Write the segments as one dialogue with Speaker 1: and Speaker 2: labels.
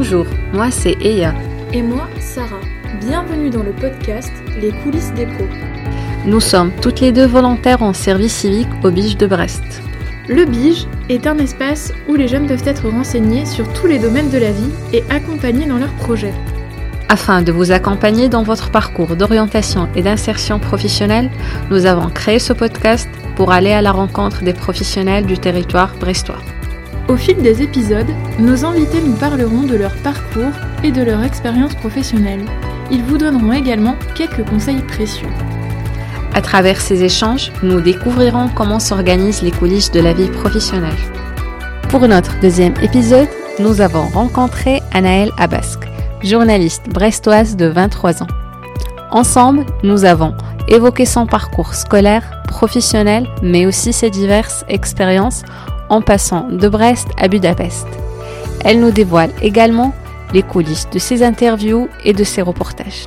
Speaker 1: Bonjour, moi c'est Eya.
Speaker 2: Et moi, Sarah. Bienvenue dans le podcast Les coulisses des pros.
Speaker 1: Nous sommes toutes les deux volontaires en service civique au Bige de Brest.
Speaker 2: Le BIGE est un espace où les jeunes peuvent être renseignés sur tous les domaines de la vie et accompagnés dans leurs projets.
Speaker 1: Afin de vous accompagner dans votre parcours d'orientation et d'insertion professionnelle, nous avons créé ce podcast pour aller à la rencontre des professionnels du territoire brestois.
Speaker 2: Au fil des épisodes, nos invités nous parleront de leur parcours et de leur expérience professionnelle. Ils vous donneront également quelques conseils précieux.
Speaker 1: À travers ces échanges, nous découvrirons comment s'organisent les coulisses de la vie professionnelle. Pour notre deuxième épisode, nous avons rencontré Anaëlle Abasque, journaliste brestoise de 23 ans. Ensemble, nous avons évoqué son parcours scolaire, professionnel, mais aussi ses diverses expériences en passant de Brest à Budapest. Elle nous dévoile également les coulisses de ses interviews et de ses reportages.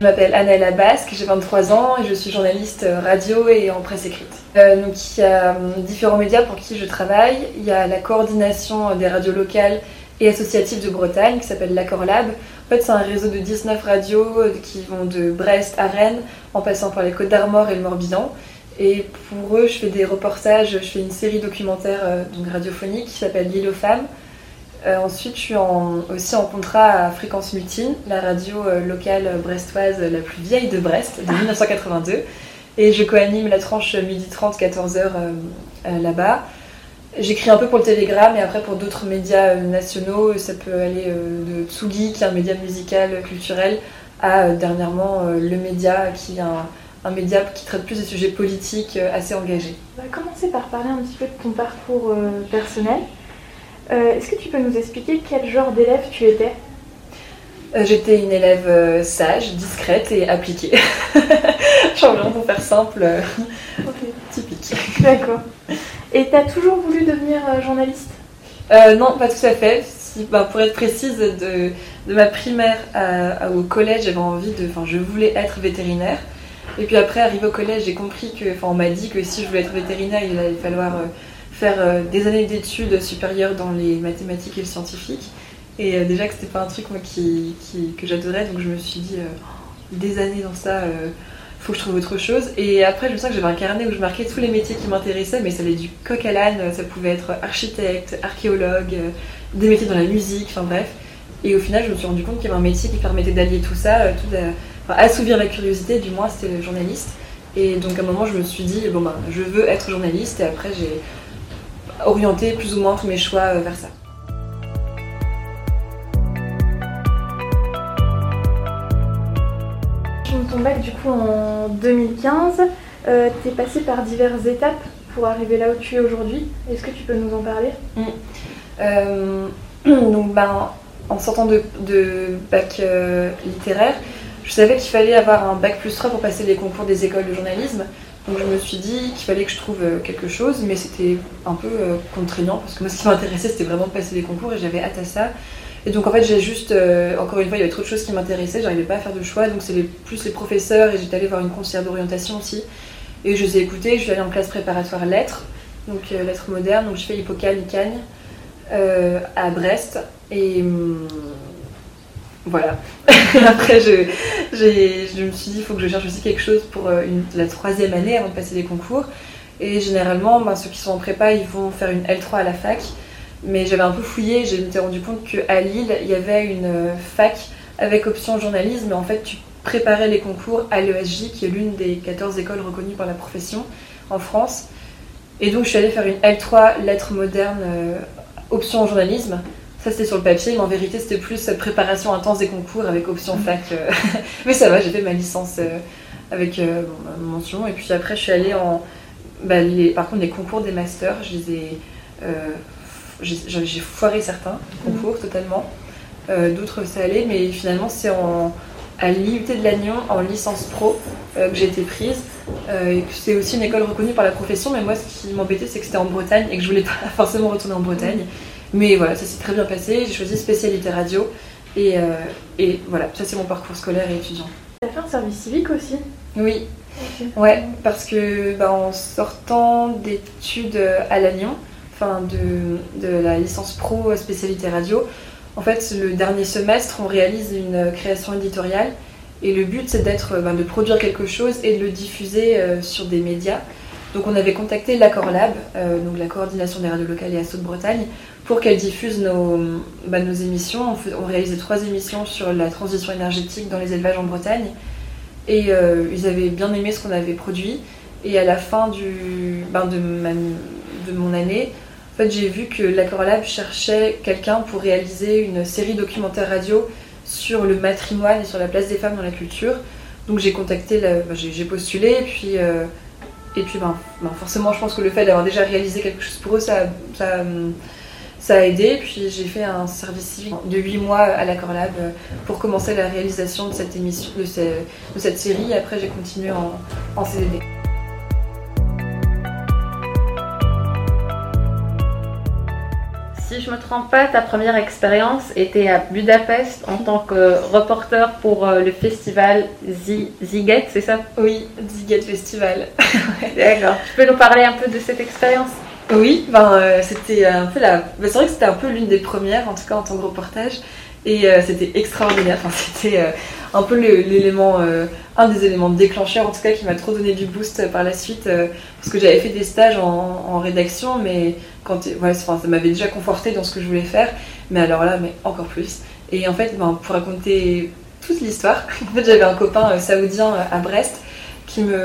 Speaker 3: Je m'appelle Anna Basque, j'ai 23 ans et je suis journaliste radio et en presse écrite. Euh, donc il y a hum, différents médias pour qui je travaille. Il y a la coordination des radios locales et associatives de Bretagne qui s'appelle l'Accord Lab. En fait, c'est un réseau de 19 radios euh, qui vont de Brest à Rennes en passant par les Côtes d'Armor et le Morbihan. Et pour eux, je fais des reportages, je fais une série documentaire euh, donc radiophonique qui s'appelle L'île aux femmes. Euh, ensuite, je suis en- aussi en contrat à Fréquence Mutine, la radio euh, locale brestoise la plus vieille de Brest, de 1982. Et je co-anime la tranche midi 30, 14h là-bas. J'écris un peu pour le Télégramme et après pour d'autres médias nationaux. Ça peut aller de Tsugi, qui est un média musical, culturel, à dernièrement Le Média, qui est un, un média qui traite plus des sujets politiques euh, assez engagés.
Speaker 2: On va commencer par parler un petit peu de ton parcours euh, personnel. Euh, Est-ce que tu peux nous expliquer quel genre d'élève tu étais?
Speaker 3: J'étais une élève sage, discrète et appliquée. Vraiment pour faire simple, euh, typique.
Speaker 2: D'accord. Et t'as toujours voulu devenir journaliste?
Speaker 3: Euh, non, pas tout à fait. Si, bah, pour être précise, de, de ma primaire à- à- au collège, j'avais envie de. Enfin, je voulais être vétérinaire. Et puis après, arrivé au collège, j'ai compris que. Enfin, on m'a dit que si je voulais être vétérinaire, il allait falloir euh, faire euh, des années d'études supérieures dans les mathématiques et le scientifique. Et euh, déjà que c'était pas un truc moi, qui, que j'adorais, donc je me suis dit des années dans ça. euh, faut que je trouve autre chose. Et après, je me sens que j'avais un carnet où je marquais tous les métiers qui m'intéressaient, mais ça allait du coq à l'âne, ça pouvait être architecte, archéologue, des métiers dans la musique, enfin bref. Et au final, je me suis rendu compte qu'il y avait un métier qui permettait d'allier tout ça, tout enfin, assouvir la curiosité, du moins, c'était le journaliste. Et donc à un moment, je me suis dit, bon ben, je veux être journaliste, et après, j'ai orienté plus ou moins tous mes choix euh, vers ça.
Speaker 2: Tu ton bac du coup en 2015. Euh, T'es passé par diverses étapes pour arriver là où tu es aujourd'hui. Est-ce que tu peux nous en parler?
Speaker 3: Euh, donc, ben, en sortant de, de bac euh, littéraire, je savais qu'il fallait avoir un bac plus 3 pour passer les concours des écoles de journalisme. Donc, je me suis dit qu'il fallait que je trouve euh, quelque chose, mais c'était un peu euh, contraignant parce que moi, ce qui m'intéressait, c'était vraiment de passer les concours et j'avais hâte à ça. Et donc, en fait, j'ai juste, euh, encore une fois, il y avait trop de choses qui m'intéressaient, j'arrivais pas à faire de choix. Donc, c'est plus les professeurs et j'étais allée voir une conseillère d'orientation aussi. Et je les ai écoutés, je suis allée en classe préparatoire lettres, donc lettres modernes, donc je fais Hippocane, Icagne euh, à Brest. Et hum, voilà. Après, je, me suis dit, il faut que je cherche aussi quelque chose pour euh, la troisième année avant de passer les concours. Et généralement, ben, ceux qui sont en prépa, ils vont faire une L3 à la fac. Mais j'avais un peu fouillé, je m'étais rendu compte qu'à Lille, il y avait une euh, fac avec option journalisme. Mais en fait, tu préparais les concours à l'ESJ, qui est l'une des 14 écoles reconnues par la profession en France. Et donc, je suis allée faire une L3 lettres modernes, euh, option journalisme. Ça, c'était sur le papier, mais en vérité, c'était plus euh, préparation intense des concours avec option fac. euh. mais ça va, j'ai fait ma licence euh, avec euh, bon, mention. Et puis après, je suis allée en. bah, les- par contre, les concours des masters, je les ai. j'ai foiré certains concours totalement. Euh, D'autres, ça allait, mais finalement, c'est en à l'IUT de Lannion en licence pro euh, que j'ai été prise. Euh, c'est aussi une école reconnue par la profession, mais moi ce qui m'embêtait c'est que c'était en Bretagne et que je voulais pas forcément retourner en Bretagne. Mais voilà, ça s'est très bien passé. J'ai choisi spécialité radio et, euh, et voilà, ça c'est mon parcours scolaire et étudiant.
Speaker 2: T'as fait un service civique aussi
Speaker 3: Oui, ouais, parce que bah, en sortant d'études à Lannion, enfin de, de, la licence pro spécialité radio. En fait, le dernier semestre, on réalise une création éditoriale et le but c'est d'être, ben, de produire quelque chose et de le diffuser sur des médias. Donc on avait contacté l'Accord Lab, donc la coordination des radios locales et Assaut de Bretagne, pour qu'elle diffuse nos, bah, nos émissions. On, réalisait trois émissions sur la transition énergétique dans les élevages en Bretagne. Et euh, ils avaient bien aimé ce qu'on avait produit. Et à la fin du, ben, de, mon année, en fait, j'ai vu que l'Accord Lab cherchait quelqu'un pour réaliser une série documentaire radio sur le matrimoine et sur la place des femmes dans la culture. Donc j'ai contacté, ben, j'ai postulé, et puis, euh, et puis ben, forcément, je pense que le fait d'avoir déjà réalisé quelque chose pour eux, ça, ça ça a aidé. Puis j'ai fait un service civique de 8 mois à la Corlab euh, pour commencer la réalisation de cette émission, de, cette série. Après, j'ai continué en, en CDD.
Speaker 1: Je me trompe pas, ta première expérience était à Budapest en tant que reporter pour euh, le festival Ziget, c'est ça?
Speaker 3: Oui, Ziget Festival.
Speaker 1: D'accord. Tu peux nous parler un peu de cette expérience?
Speaker 3: Oui, ben, euh, c'était un peu la. Ben, c'est vrai que c'était un peu l'une des premières, en tout cas en tant que reportage. Et euh, c'était extraordinaire. Enfin, c'était euh, un peu l'élément, un des éléments déclencheurs, en tout cas, qui m'a trop donné du boost par la suite. parce que j'avais fait des stages en, rédaction, mais quand, ouais, ça m'avait déjà conforté dans ce que je voulais faire. Mais alors là, mais encore plus. Et en fait, ben, pour raconter toute l'histoire, en fait, j'avais un copain saoudien à Brest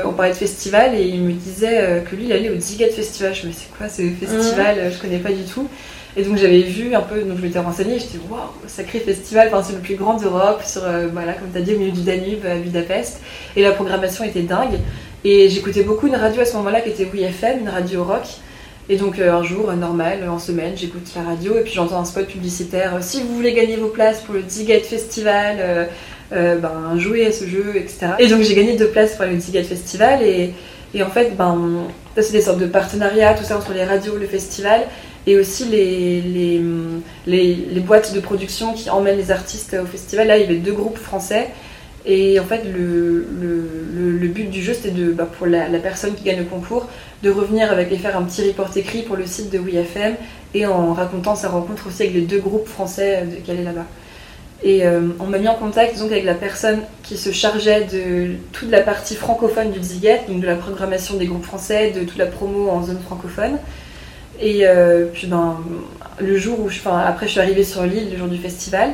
Speaker 3: on parlait de festival et il me disait euh, que lui il allait au Ziget Festival. Je me disais c'est quoi ce festival? Je connais pas du tout. Et donc j'avais vu un peu, donc je m'étais renseignée, j'étais waouh, sacré festival, enfin, c'est le plus grand d'Europe, sur, euh, voilà, comme tu as dit, au milieu du Danube à Budapest. Et la programmation était dingue. Et j'écoutais beaucoup une radio à ce moment-là qui était WFM, une radio rock. Et donc euh, un jour, normal, en semaine, j'écoute la radio et puis j'entends un spot publicitaire. si vous voulez gagner vos places pour le Ziget Festival, euh, ben, jouer à ce jeu, etc. Et donc j'ai gagné deux places pour le Ticket Festival et, et, en fait, ben, c'est des sortes de partenariats, tout ça entre les radios, le festival et aussi les, les, les, boîtes de production qui emmènent les artistes au festival. Là, il y avait deux groupes français. Et en fait, le, le, le but du jeu, c'était de, bah, pour la, personne qui gagne le concours, de revenir avec et faire un petit report écrit pour le site de WeFM et en racontant sa rencontre aussi avec les deux groupes français euh, qui allaient là-bas. Et euh, on m'a mis en contact donc, avec la personne qui se chargeait de toute la partie francophone du Ziget, donc de la programmation des groupes français, de toute la promo en zone francophone. Et euh, puis ben, le jour où je, enfin, après je suis arrivée sur l'île, le jour du festival,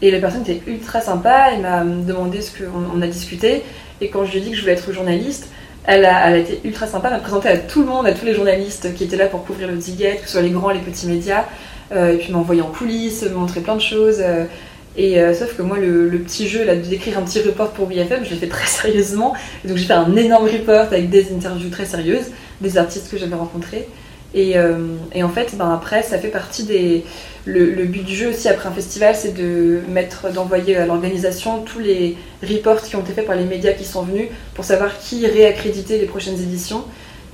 Speaker 3: et la personne était ultra sympa, elle m'a demandé ce qu'on on a discuté, et quand je lui ai dit que je voulais être journaliste, elle a, elle a été ultra sympa, elle m'a présenté à tout le monde, à tous les journalistes qui étaient là pour couvrir le Ziget, que ce soit les grands, les petits médias, euh, et puis m'a envoyé en coulisses, m'a montré plein de choses. Et euh, sauf que moi, le, petit jeu là, d'écrire un petit report pour BFM, je l'ai fait très sérieusement. Et donc j'ai fait un énorme report avec des interviews très sérieuses, des artistes que j'avais rencontrés. Et, euh, et, en fait, ben après, ça fait partie des. Le, but du jeu aussi après un festival, c'est de mettre, d'envoyer à l'organisation tous les reports qui ont été faits par les médias qui sont venus pour savoir qui réaccréditer les prochaines éditions.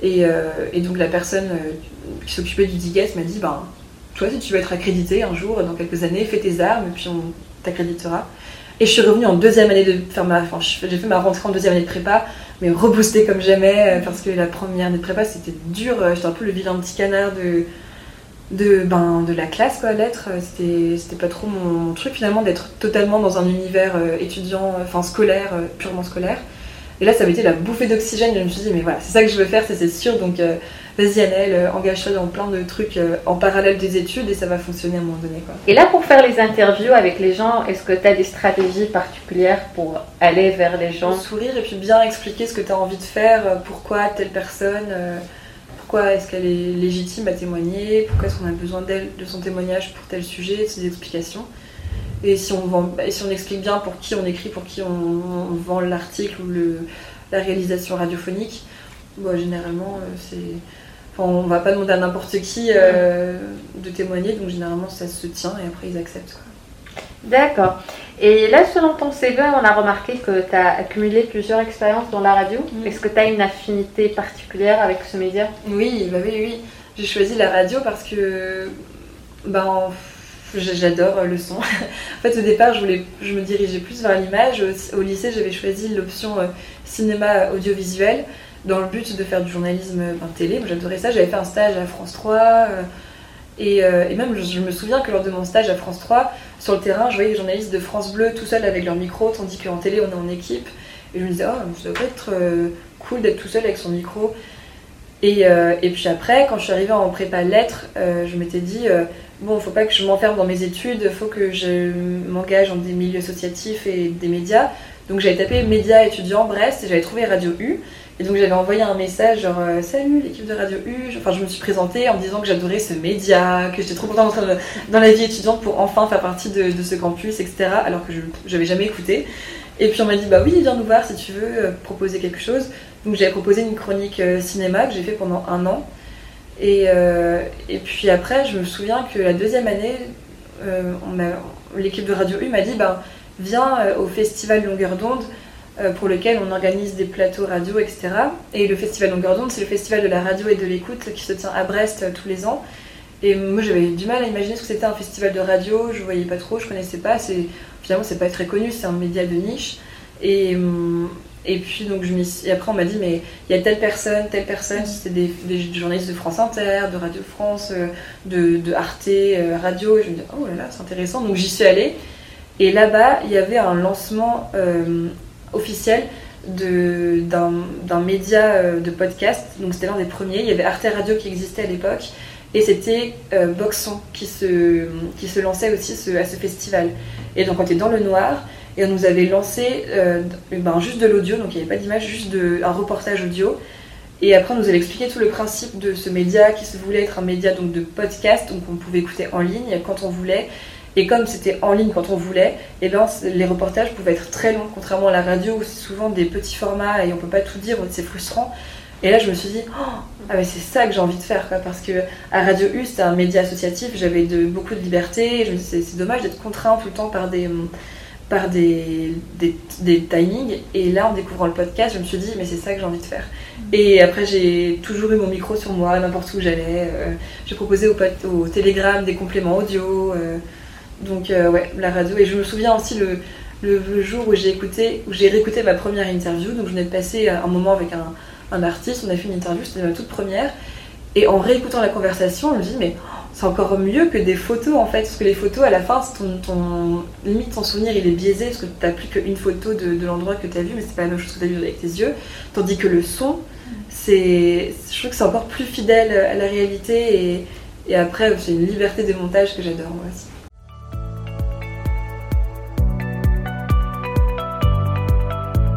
Speaker 3: Et, euh, donc la personne qui s'occupait du Diget m'a dit ben, toi, si tu veux être accrédité un jour, dans quelques années, fais tes armes, et puis on t'accréditera. Et je suis revenue en deuxième année de faire ma. Enfin, j'ai fait ma rentrée en deuxième année de prépa, mais reboostée comme jamais, euh, parce que la première de prépa, c'était dur. Euh, j'étais un peu le vilain petit canard de, de, ben, de la classe, quoi, l'être. Euh, c'était pas trop mon, truc, finalement, d'être totalement dans un univers étudiant, enfin scolaire, purement scolaire. Et là, ça avait été la bouffée d'oxygène. Je me suis dit, mais voilà, c'est ça que je veux faire, c'est sûr. Donc, vas-y Annelle, euh, engage-toi dans plein de trucs euh, en parallèle des études et ça va fonctionner à un moment donné. Quoi.
Speaker 1: Et là, pour faire les interviews avec les gens, est-ce que tu as des stratégies particulières pour aller vers les gens?
Speaker 3: Sourire et puis bien expliquer ce que tu as envie de faire, euh, pourquoi telle personne, pourquoi est-ce qu'elle est légitime à témoigner, pourquoi est-ce qu'on a besoin d'elle, de son témoignage pour tel sujet, ces explications. Et si on, vend, si on explique bien pour qui on écrit, pour qui on, vend l'article ou le, la réalisation radiophonique, bon, généralement c'est on va pas demander à n'importe qui euh, de témoigner, donc généralement ça se tient et après ils acceptent.
Speaker 1: D'accord. Et là, selon ton CV, on a remarqué que tu as accumulé plusieurs expériences dans la radio. Mm. Est-ce que tu as une affinité particulière avec ce média?
Speaker 3: Oui, bah oui, oui. J'ai choisi la radio parce que ben, j'adore le son. en fait, au départ, je, voulais, je me dirigeais plus vers l'image. Au, lycée, j'avais choisi l'option euh, cinéma audiovisuel dans le but de faire du journalisme télé. J'adorais ça. J'avais fait un stage à France 3. Euh, Et, même, je, me souviens que lors de mon stage à France 3, sur le terrain, je voyais les journalistes de France Bleu tout seuls avec leur micro, tandis qu'en télé, on est en équipe. Et je me disais, oh, ça devrait être cool d'être tout seul avec son micro. Et, puis après, quand je suis arrivée en prépa lettres, je m'étais dit, bon, faut pas que je m'enferme dans mes études, faut que je m'engage dans des milieux associatifs et des médias. Donc j'avais tapé médias étudiants Brest et j'avais trouvé Radio U. Et donc j'avais envoyé un message genre euh, salut l'équipe de Radio U. Enfin je me suis présentée en me disant que j'adorais ce média, que j'étais trop contente dans la vie étudiante pour enfin faire partie de, ce campus, etc. Alors que je n'avais jamais écouté. Et puis on m'a dit bah oui viens nous voir si tu veux euh, proposer quelque chose. Donc j'avais proposé une chronique euh, cinéma que j'ai fait pendant un an. Et, et puis après je me souviens que la deuxième année, l'équipe de Radio U m'a dit bah viens au festival Longueur d'onde pour lequel on organise des plateaux radio, etc. Et le festival Longueur d'onde, c'est le festival de la radio et de l'écoute qui se tient à Brest euh, tous les ans. Et moi, j'avais du mal à imaginer ce que c'était un festival de radio. Je voyais pas trop, je connaissais pas. C'est finalement, c'est pas très connu, c'est un média de niche. Et, hum, et puis donc je et après on m'a dit mais il y a telle personne, telle personne, c'était des, journalistes de France Inter, de Radio France, euh, de, de Arte Radio. Et je me dis oh là là, c'est intéressant. Donc j'y suis allée. Et là-bas, il y avait un lancement officiel d'un média euh, de podcast. Donc c'était l'un des premiers. Il y avait Arte Radio qui existait à l'époque. Et c'était euh, Boxon qui se, qui se lançait aussi à ce festival. Et donc on était dans le noir. Et on nous avait lancé euh, ben, juste de l'audio, donc il n'y avait pas d'image, juste de, un reportage audio. Et après, on nous avait expliqué tout le principe de ce média qui se voulait être un média donc, de podcast, donc on pouvait écouter en ligne quand on voulait. Et comme c'était en ligne quand on voulait, et eh ben, les reportages pouvaient être très longs, contrairement à la radio où c'est souvent des petits formats et on peut pas tout dire, c'est frustrant. Et là, je me suis dit, oh, ah c'est ça que j'ai envie de faire, parce que à Radio U, c'était un média associatif, j'avais beaucoup de liberté, c'est dommage d'être contraint tout le temps par des, timings. Et là, en découvrant le podcast, je me suis dit, mais c'est ça que j'ai envie de faire. Et après, j'ai toujours eu mon micro sur moi, n'importe où j'allais. Euh, j'ai proposé au, au Telegram des compléments audio. Euh, donc euh, ouais, la radio. Et je me souviens aussi le, le jour où j'ai écouté, où j'ai réécouté ma première interview. Donc je venais de passer un moment avec un, un artiste, on a fait une interview, c'était ma toute première. Et en réécoutant la conversation, je me dis mais c'est encore mieux que des photos en fait, parce que les photos à la fin, ton, limite ton souvenir il est biaisé parce que tu n'as plus qu'une photo de, l'endroit que tu as vu, mais c'est pas la même chose que tu as vu avec tes yeux. Tandis que le son, c'est, je trouve que c'est encore plus fidèle à la réalité et, et après c'est une liberté de montage que j'adore moi aussi.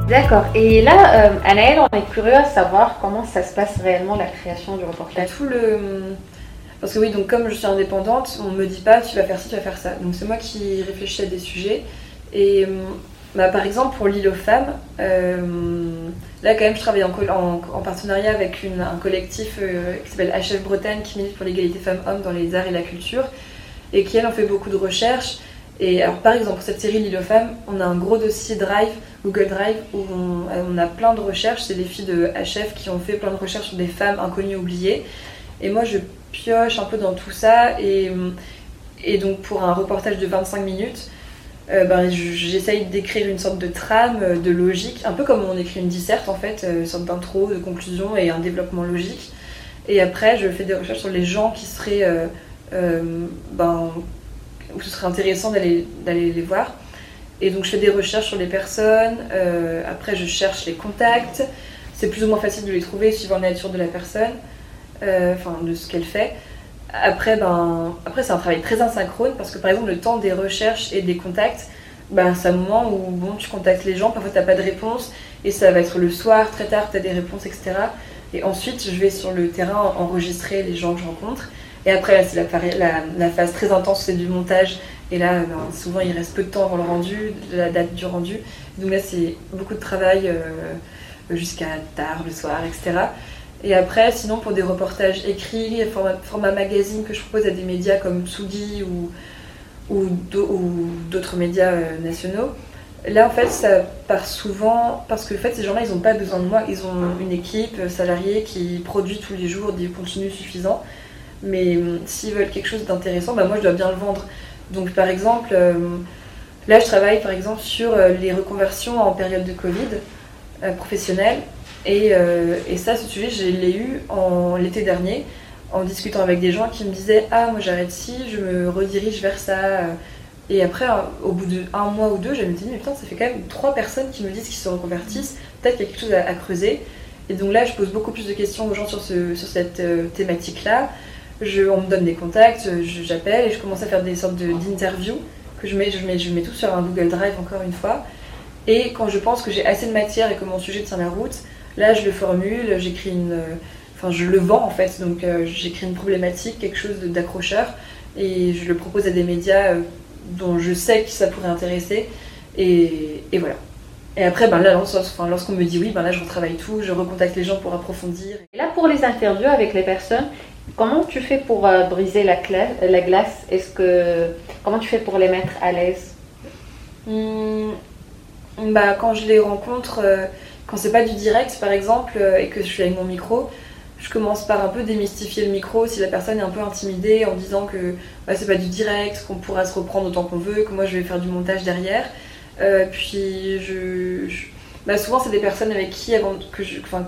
Speaker 1: D'accord. Et là, euh, on est curieux à savoir comment ça se passe réellement la création du reportage.
Speaker 3: Tout. Parce que oui, donc comme je suis indépendante, on me dit pas tu vas faire ci, tu vas faire ça. Donc c'est moi qui réfléchis à des sujets. Et euh, bah, par exemple pour l'île aux femmes, euh, là quand même je travaille en, en, partenariat avec un collectif qui s'appelle HF Bretagne qui milite pour l'égalité femmes-hommes dans les arts et la culture et qui elle en fait beaucoup de recherches. Et alors par exemple pour cette série L'île aux femmes, on a un gros dossier Drive Google Drive où on, a plein de recherches. C'est des filles de HF qui ont fait plein de recherches sur des femmes inconnues oubliées. Et moi, je pioche un peu dans tout ça. Et, et donc, pour un reportage de 25 minutes, euh, ben, j'essaye d'écrire une sorte de trame, de logique, un peu comme on écrit une disserte en fait, euh, une sorte d'intro, de conclusion et un développement logique. Et après, je fais des recherches sur les gens qui seraient. Euh, ben, où ce serait intéressant d'aller les voir. Et donc je fais des recherches sur les personnes, euh, après je cherche les contacts, c'est plus ou moins facile de les trouver suivant la nature de la personne, euh, enfin de ce qu'elle fait. Après, ben, après c'est un travail très asynchrone parce que par exemple le temps des recherches et des contacts, ben, c'est un moment où bon, tu contactes les gens, parfois tu n'as pas de réponse et ça va être le soir, très tard, tu as des réponses, etc. Et ensuite je vais sur le terrain enregistrer les gens que je rencontre. Et après, c'est la, phase très intense, c'est du montage et là, ben, souvent, il reste peu de temps avant le rendu, la date du rendu. Donc là, c'est beaucoup de travail euh, jusqu'à tard, le soir, etc. Et après, sinon, pour des reportages écrits, format, magazine que je propose à des médias comme Tsugi ou, ou d'autres médias euh, nationaux, là, en fait, ça part souvent parce que fait, ces gens-là, ils n'ont pas besoin de moi. Ils ont une équipe euh, salariée qui produit tous les jours des contenus suffisants. Mais hum, s'ils veulent quelque chose d'intéressant, bah, moi, je dois bien le vendre. Donc par exemple, euh, là je travaille par exemple sur euh, les reconversions en période de Covid euh, professionnelle. Et, et, ça, ce sujet, je l'ai eu l'été dernier, en discutant avec des gens qui me disaient Ah, moi j'arrête ci, je me redirige vers ça. Et après, au bout d'un mois ou deux, je me dit Mais putain, ça fait quand même trois personnes qui me disent qu'ils se reconvertissent, peut-être qu'il y a quelque chose à, creuser. Et donc là, je pose beaucoup plus de questions aux gens sur, ce, sur cette thématique-là. On me donne des contacts, j'appelle et je commence à faire des sortes d'interviews que je mets, je, mets, je mets tout sur un Google Drive encore une fois. Et quand je pense que j'ai assez de matière et que mon sujet tient la route, là je le formule, j'écris une. Enfin, je le vends en fait, donc euh, j'écris une problématique, quelque chose d'accrocheur, et je le propose à des médias euh, dont je sais que ça pourrait intéresser, et, et voilà. Et après, ben là, lorsqu'on me dit oui, ben là, je retravaille tout, je recontacte les gens pour approfondir.
Speaker 1: Et là, pour les interviews avec les personnes, comment tu fais pour euh, briser la, la glace? Est-ce que comment tu fais pour les mettre à l'aise?
Speaker 3: Hmm, bah, Quand je les rencontre, euh, quand c'est pas du direct par exemple, euh, et que je suis avec mon micro, je commence par un peu démystifier le micro si la personne est un peu intimidée en disant que bah, c'est pas du direct, qu'on pourra se reprendre autant qu'on veut, que moi je vais faire du montage derrière. Euh, puis je, Bah, souvent c'est des personnes avec qui avant que je, enfin,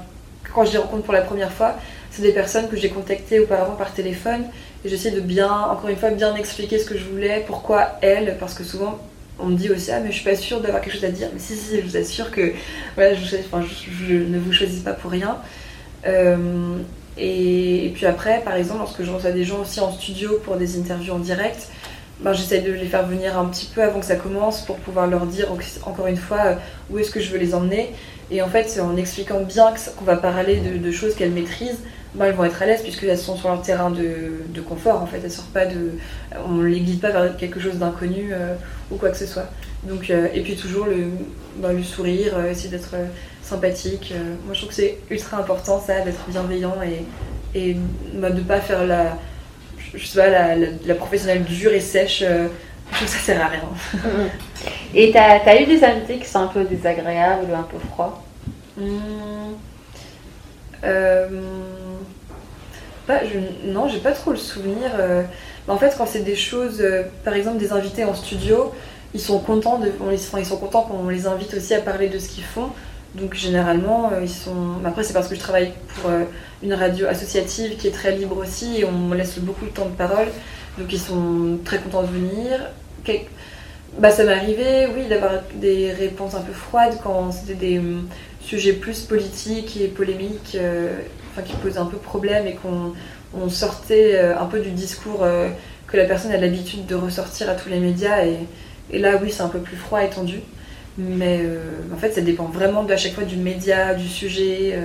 Speaker 3: quand je les rencontre pour la première fois, c'est des personnes que j'ai contactées auparavant par téléphone et j'essaie de bien, encore une fois, bien expliquer ce que je voulais, pourquoi elle, parce que souvent on me dit aussi ah mais je suis pas sûre d'avoir quelque chose à dire. Mais si si je vous assure que voilà je, ne vous choisis pas pour rien. Euh, et, puis après par exemple lorsque je reçois des gens aussi en studio pour des interviews en direct ben, j'essaie de les faire venir un petit peu avant que ça commence pour pouvoir leur dire encore une fois euh, où est-ce que je veux les emmener. Et en fait en expliquant bien qu'on va parler de choses qu'elles maîtrisent ben, elles vont être à l'aise puisqu'elles sont sur leur terrain de, confort en fait. Elles sortent pas de, on les guide pas vers quelque chose d'inconnu euh, ou quoi que ce soit. Donc euh, et puis toujours le, ben, le sourire, euh, essayer d'être sympathique. moi je trouve que c'est ultra important ça d'être bienveillant et et ben, de pas faire la je sais pas la, la, professionnelle dure et sèche. je trouve que ça sert à rien.
Speaker 1: et t'as as eu des invités qui sont un peu désagréables ou un peu froids? Mmh.
Speaker 3: Je, non, j'ai pas trop le souvenir. Euh. en fait, quand c'est des choses, euh, par exemple des invités en studio, ils sont contents de, ils sont contents qu'on les invite aussi à parler de ce qu'ils font. Donc généralement, euh, ils sont. Après, c'est parce que je travaille pour une radio associative qui est très libre aussi et on me laisse beaucoup de temps de parole. Donc ils sont très contents de venir. Bah, ça m'est arrivé, oui, d'avoir des réponses un peu froides quand c'était des hum, sujets plus politiques et polémiques enfin, qui posait un peu problème et qu'on sortait euh, un peu du discours euh, que la personne a l'habitude de ressortir à tous les médias. Et, là, oui, c'est un peu plus froid et tendu. Mais euh, en fait, ça dépend vraiment à chaque fois du média, du sujet.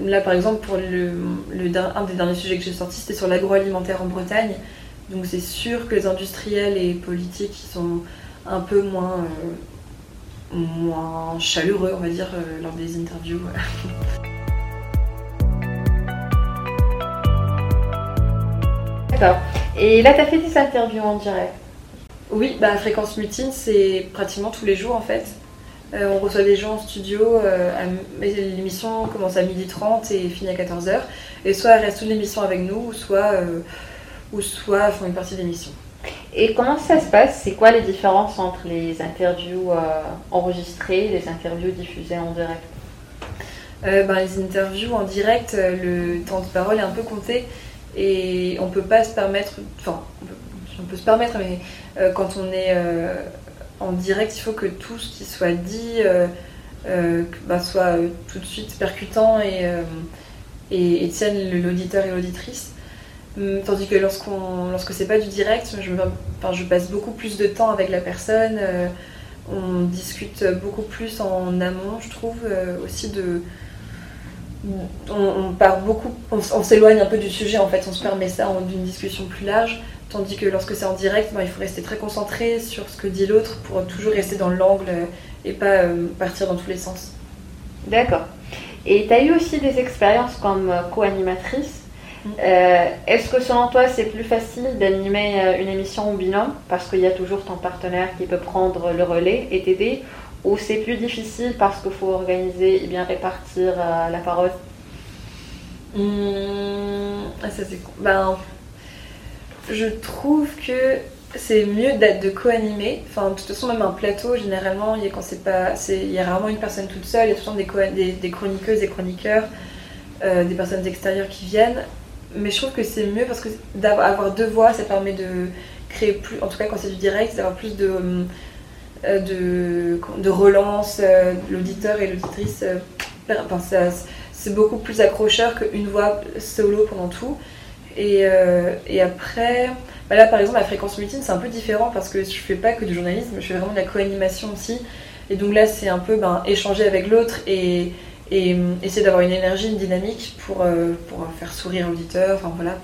Speaker 3: Là, par exemple, pour un des derniers sujets que j'ai sorti, c'était sur l'agroalimentaire en Bretagne. Donc c'est sûr que les industriels et politiques sont un peu moins, moins chaleureux, on va dire, lors des interviews.
Speaker 1: Et là, tu as fait des interviews en direct
Speaker 3: Oui, bah, Fréquence Mutine, c'est pratiquement tous les jours en fait. Euh, on reçoit des gens en studio, euh, l'émission commence à 12h30 et finit à 14h. Et soit elles restent toute l'émission avec nous, soit, euh, ou soit font une partie de l'émission.
Speaker 1: Et comment ça se passe? C'est quoi les différences entre les interviews enregistrées et les interviews diffusées en direct?
Speaker 3: Ben, Les interviews en direct, le temps de parole est un peu compté. Et on peut pas se permettre, enfin, on peut, se permettre, mais euh, quand on est euh, en direct, il faut que tout ce qui soit dit euh, bah, soit tout de suite percutant et, et, tienne l'auditeur et l'auditrice. Hum, tandis que lorsqu'on, lorsque c'est pas du direct, je passe beaucoup plus de temps avec la personne, on discute beaucoup plus en amont, je trouve, aussi de, on, part beaucoup, on, s'éloigne un peu du sujet en fait, on se permet ça d'une discussion plus large, tandis que lorsque c'est en direct, ben, il faut rester très concentré sur ce que dit l'autre pour toujours rester dans l'angle et pas euh, partir dans tous les sens.
Speaker 1: D'accord. Et tu as eu aussi des expériences comme euh, co-animatrice. Mm. Euh, est-ce que selon toi c'est plus facile d'animer une émission au binôme? Parce qu'il y a toujours ton partenaire qui peut prendre le relais et t'aider? Ou c'est plus difficile parce qu'il faut organiser et bien répartir euh, la parole?
Speaker 3: Mmh, ça c'est ben, je trouve que c'est mieux d'être de co-animer. Enfin, de toute façon, même un plateau, généralement, il y a, quand c'est pas, a rarement une personne toute seule. Il y a temps des, des, chroniqueuses et chroniqueurs, euh, des personnes extérieures qui viennent. mais je trouve que c'est mieux parce que d'avoir deux voix, ça permet de créer plus, en tout cas quand c'est du direct, d'avoir plus de, euh, de, de relance, euh, l'auditeur et l'auditrice. Enfin, c'est beaucoup plus accrocheur qu'une voix solo pendant tout. Et, et après, bah là par exemple, la fréquence multine, c'est un peu différent parce que je fais pas que du journalisme, je fais vraiment de la co-animation aussi. Et donc là, c'est un peu ben, échanger avec l'autre et et euh, essayer d'avoir une énergie, une dynamique pour, euh, pour faire sourire l'auditeur. Enfin voilà.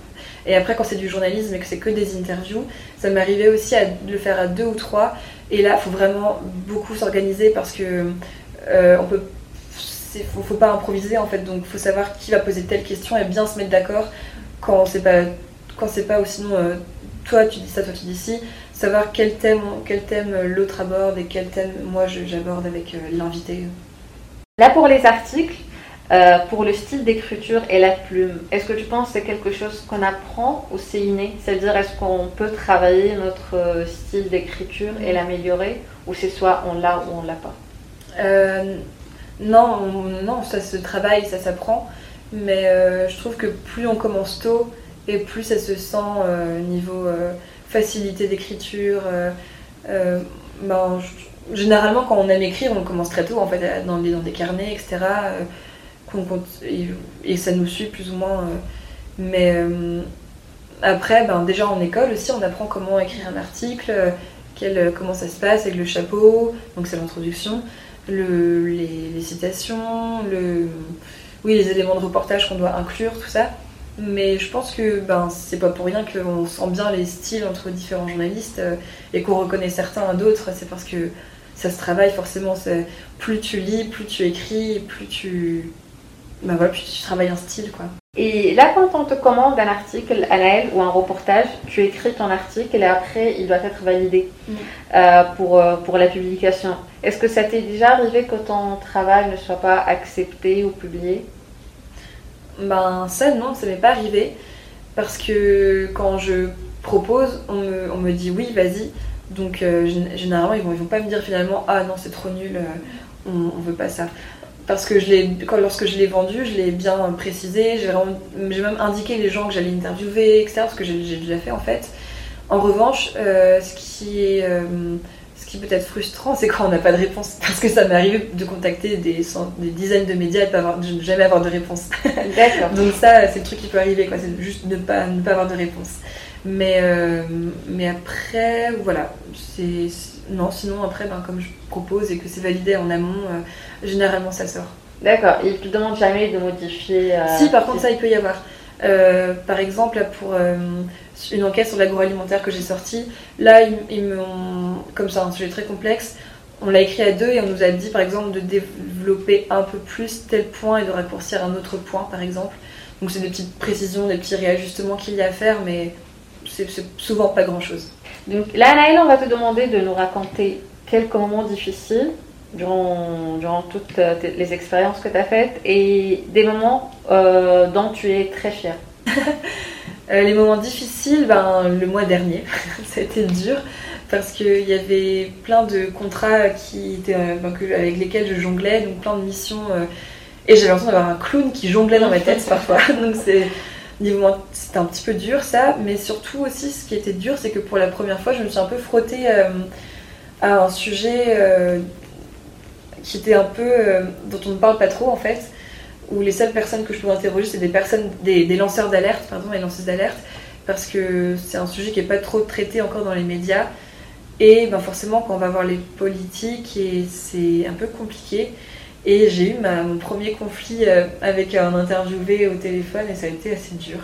Speaker 3: Et après, quand c'est du journalisme et que c'est que des interviews, ça m'arrivait aussi à le faire à deux ou trois. Et là, il faut vraiment beaucoup s'organiser parce que euh, on peut. Faut, pas improviser en fait, donc faut savoir qui va poser telle question et bien se mettre d'accord quand c'est pas quand c'est pas ou sinon toi tu dis ça, toi tu dis ci, savoir quel thème quel thème l'autre aborde et quel thème moi j'aborde avec l'invité.
Speaker 1: Là, pour les articles, euh, pour le style d'écriture et la plume, est-ce que tu penses que c'est quelque chose qu'on apprend ou c'est inné? C'est-à-dire, est-ce qu'on peut travailler notre euh, style d'écriture et l'améliorer Ou c'est soit on l'a ou on l'a pas?
Speaker 3: Euh, Non, non, ça se travaille, ça s'apprend. Mais je trouve que plus on commence tôt et plus ça se sent niveau facilité d'écriture. Ben, généralement, quand on aime écrire, on commence très tôt, en fait, dans dans des carnets, etc. Euh, et, ça nous suit plus ou moins. Euh. mais euh, après, ben, déjà en école aussi, on apprend comment écrire un article, quel, comment ça se passe avec le chapeau, donc c'est l'introduction, le, les, citations, le, oui, les éléments de reportage qu'on doit inclure, tout ça. Mais je pense que ben, c'est pas pour rien qu'on sent bien les styles entre différents journalistes et qu'on reconnaît certains à d'autres. C'est parce que ça se travaille forcément. Plus tu lis, plus tu écris, plus tu, bah voilà, plus tu travailles un style. quoi.
Speaker 1: Et là, quand on te commande un article, Anaël, ou un reportage, tu écris ton article et après, il doit être validé mm. euh, pour, euh, pour la publication. Est-ce que ça t'est déjà arrivé que ton travail ne soit pas accepté ou publié?
Speaker 3: Ben, ça, non, ça m'est pas arrivé. Parce que quand je propose, on me, on me dit oui, vas-y. Donc euh, généralement, ils vont, ils vont pas me dire finalement ah non c'est trop nul, on, on, veut pas ça. Parce que je quand, lorsque je l'ai vendu, je l'ai bien précisé, j'ai même indiqué les gens que j'allais interviewer, etc. Parce que j'ai déjà fait en fait. En revanche, euh, ce qui est ce qui peut être frustrant, c'est quand on n'a pas de réponse. Parce que ça m'est arrivé de contacter des, des, dizaines de médias et de, ne jamais avoir de réponse.
Speaker 1: D'accord.
Speaker 3: Donc ça, c'est le truc qui peut arriver, quoi. C'est juste ne pas, ne pas avoir de réponse. Mais, euh, mais après, voilà. c'est Non, sinon, après, ben, comme je propose et que c'est validé en amont, euh, généralement ça sort.
Speaker 1: D'accord. Il te demande jamais de modifier. Euh,
Speaker 3: si, par contre, ça, il peut y avoir. par exemple, pour une enquête sur l'agroalimentaire que j'ai sortie, là, ils, ils comme c'est un sujet très complexe, on l'a écrit à deux et on nous a dit, par exemple, de développer un peu plus tel point et de raccourcir un autre point, par exemple. Donc, c'est des petites précisions, des petits réajustements qu'il y a à faire, mais c'est souvent pas grand-chose.
Speaker 1: Donc là, Naël, on va te demander de nous raconter quelques moments difficiles durant, durant toutes euh, les expériences que tu as faites et des moments euh, dont tu es très fière.
Speaker 3: Euh, les moments difficiles, ben, le mois dernier, ça a été dur parce qu'il y avait plein de contrats qui étaient, ben, avec lesquels je jonglais, donc plein de missions. et j'avais l'impression d'avoir un clown qui jonglait dans ma tête parfois. donc c'est c'était un petit peu dur ça, mais surtout aussi ce qui était dur, c'est que pour la première fois, je me suis un peu frottée euh, à un sujet euh, qui était un peu euh, dont on ne parle pas trop en fait, où les seules personnes que je pouvais interroger, c'est des personnes, des, lanceurs d'alerte, pardon, les lanceuses d'alerte, parce que c'est un sujet qui n'est pas trop traité encore dans les médias. Et ben forcément, quand on va voir les politiques, c'est un peu compliqué. Et j'ai eu mon premier conflit euh, avec un interviewé au téléphone et ça a été assez dur.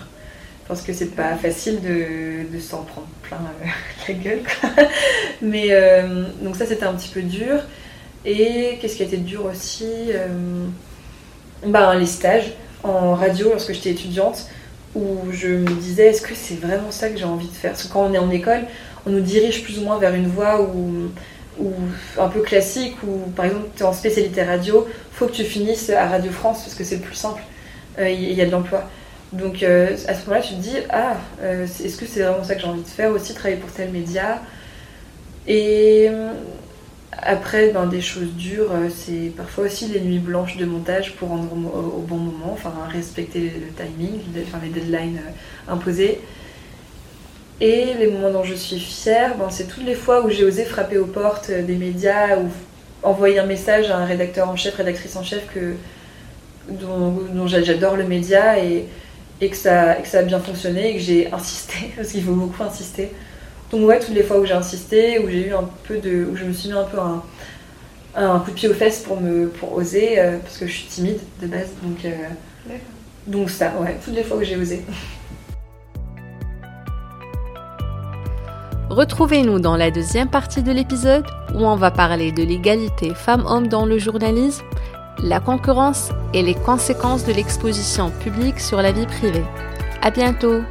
Speaker 3: Parce que c'est pas facile de, de s'en prendre plein euh, la gueule. Mais euh, donc ça c'était un petit peu dur. Et qu'est-ce qui a été dur aussi ben, Les stages en radio lorsque j'étais étudiante où je me disais est-ce que c'est vraiment ça que j'ai envie de faire? Parce que quand on est en école, on nous dirige plus ou moins vers une voie où ou un peu classique, ou par exemple tu es en spécialité radio, faut que tu finisses à Radio France parce que c'est le plus simple, il euh, y, a de l'emploi. Donc euh, à ce moment-là, tu te dis, ah, euh, est-ce que c'est vraiment ça que j'ai envie de faire aussi, travailler pour tel média? Et Après, ben, des choses dures, c'est parfois aussi les nuits blanches de montage pour rendre au, bon moment, enfin respecter le timing, enfin, les deadlines imposés. Et les moments dont je suis fière, ben, c'est toutes les fois où j'ai osé frapper aux portes des médias ou envoyer un message à un rédacteur en chef, rédactrice en chef que, dont, dont j'adore le média et, et, que ça, et que ça a bien fonctionné et que j'ai insisté, parce qu'il faut beaucoup insister. Donc ouais, toutes les fois où j'ai insisté, où j'ai eu un peu de, où je me suis mis un peu un, un coup de pied aux fesses pour me, pour oser, euh, parce que je suis timide de base, donc euh, donc ça, ouais, toutes les fois où j'ai osé.
Speaker 1: Retrouvez-nous dans la deuxième partie de l'épisode où on va parler de l'égalité femmes-hommes dans le journalisme, la concurrence et les conséquences de l'exposition publique sur la vie privée. À bientôt!